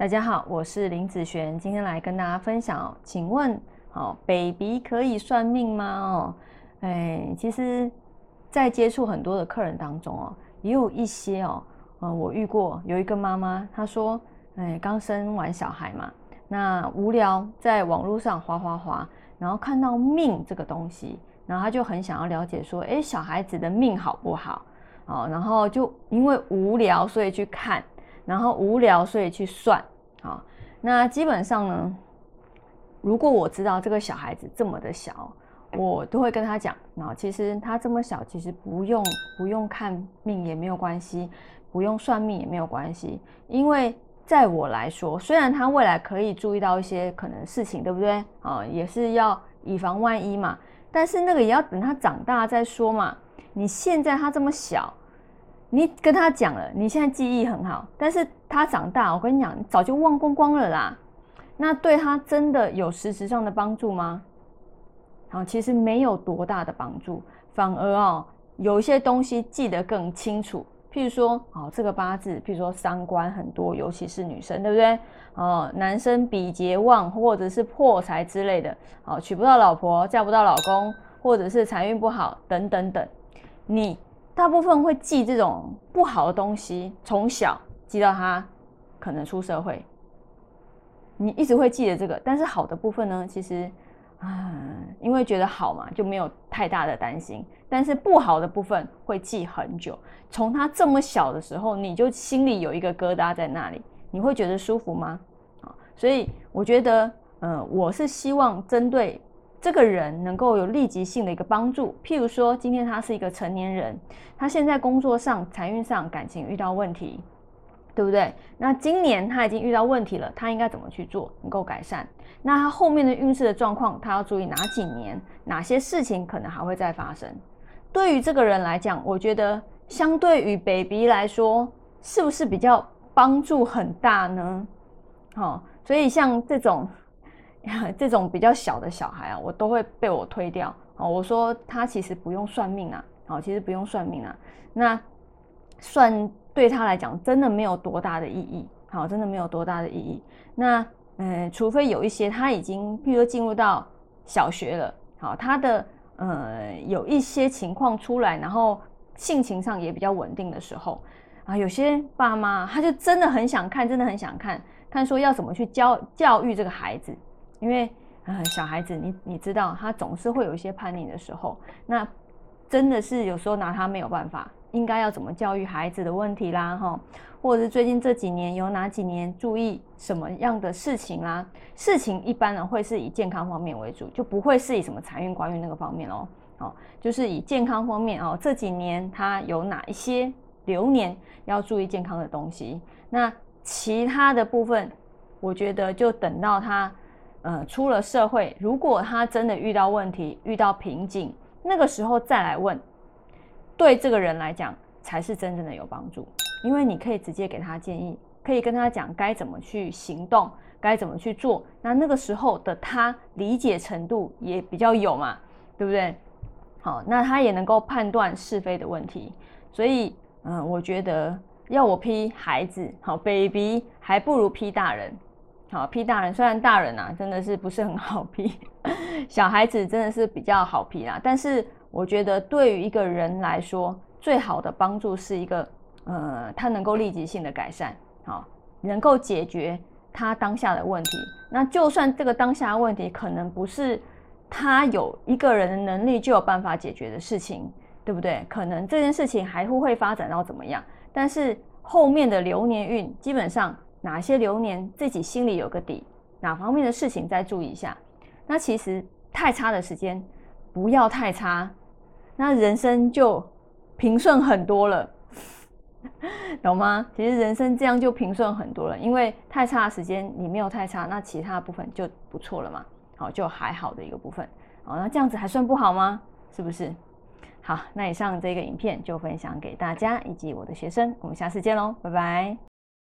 大家好，我是林子璇，今天来跟大家分享哦。请问，好，baby 可以算命吗？哦，哎，其实，在接触很多的客人当中哦，也有一些哦，嗯，我遇过有一个妈妈，她说，哎，刚生完小孩嘛，那无聊，在网络上滑滑滑，然后看到命这个东西，然后她就很想要了解说，哎，小孩子的命好不好？哦，然后就因为无聊，所以去看。然后无聊，所以去算，好，那基本上呢，如果我知道这个小孩子这么的小，我都会跟他讲，那其实他这么小，其实不用不用看命也没有关系，不用算命也没有关系，因为在我来说，虽然他未来可以注意到一些可能事情，对不对？啊，也是要以防万一嘛，但是那个也要等他长大再说嘛，你现在他这么小。你跟他讲了，你现在记忆很好，但是他长大，我跟你讲，早就忘光光了啦。那对他真的有实质上的帮助吗？好，其实没有多大的帮助，反而哦，有一些东西记得更清楚。譬如说，哦，这个八字，譬如说三官很多，尤其是女生，对不对？哦，男生比劫旺，或者是破财之类的，哦，娶不到老婆，嫁不到老公，或者是财运不好，等等等，你。大部分会记这种不好的东西，从小记到他可能出社会，你一直会记得这个。但是好的部分呢，其实啊，因为觉得好嘛，就没有太大的担心。但是不好的部分会记很久，从他这么小的时候，你就心里有一个疙瘩在那里，你会觉得舒服吗？啊，所以我觉得，嗯，我是希望针对。这个人能够有立即性的一个帮助，譬如说，今天他是一个成年人，他现在工作上、财运上、感情遇到问题，对不对？那今年他已经遇到问题了，他应该怎么去做能够改善？那他后面的运势的状况，他要注意哪几年？哪些事情可能还会再发生？对于这个人来讲，我觉得相对于 baby 来说，是不是比较帮助很大呢？好，所以像这种。这种比较小的小孩啊，我都会被我推掉哦。我说他其实不用算命啊，好，其实不用算命啊。那算对他来讲真的没有多大的意义，好，真的没有多大的意义。那嗯，除非有一些他已经，譬如进入到小学了，好，他的呃有一些情况出来，然后性情上也比较稳定的时候啊，有些爸妈他就真的很想看，真的很想看看说要怎么去教教育这个孩子。因为呃小孩子，你你知道他总是会有一些叛逆的时候，那真的是有时候拿他没有办法，应该要怎么教育孩子的问题啦，哈，或者是最近这几年有哪几年注意什么样的事情啦？事情一般呢会是以健康方面为主，就不会是以什么财运、官运那个方面哦，哦，就是以健康方面哦，这几年他有哪一些流年要注意健康的东西？那其他的部分，我觉得就等到他。呃，出了社会，如果他真的遇到问题、遇到瓶颈，那个时候再来问，对这个人来讲才是真正的有帮助。因为你可以直接给他建议，可以跟他讲该怎么去行动，该怎么去做。那那个时候的他理解程度也比较有嘛，对不对？好，那他也能够判断是非的问题。所以，嗯，我觉得要我批孩子，好，baby，还不如批大人。好批大人，虽然大人啊真的是不是很好批，小孩子真的是比较好批啦。但是我觉得对于一个人来说，最好的帮助是一个，呃，他能够立即性的改善，好，能够解决他当下的问题。那就算这个当下的问题可能不是他有一个人的能力就有办法解决的事情，对不对？可能这件事情还会会发展到怎么样？但是后面的流年运基本上。哪些流年自己心里有个底，哪方面的事情再注意一下。那其实太差的时间不要太差，那人生就平顺很多了，懂吗？其实人生这样就平顺很多了，因为太差的时间你没有太差，那其他部分就不错了嘛。好，就还好的一个部分。好，那这样子还算不好吗？是不是？好，那以上这个影片就分享给大家以及我的学生，我们下次见喽，拜拜。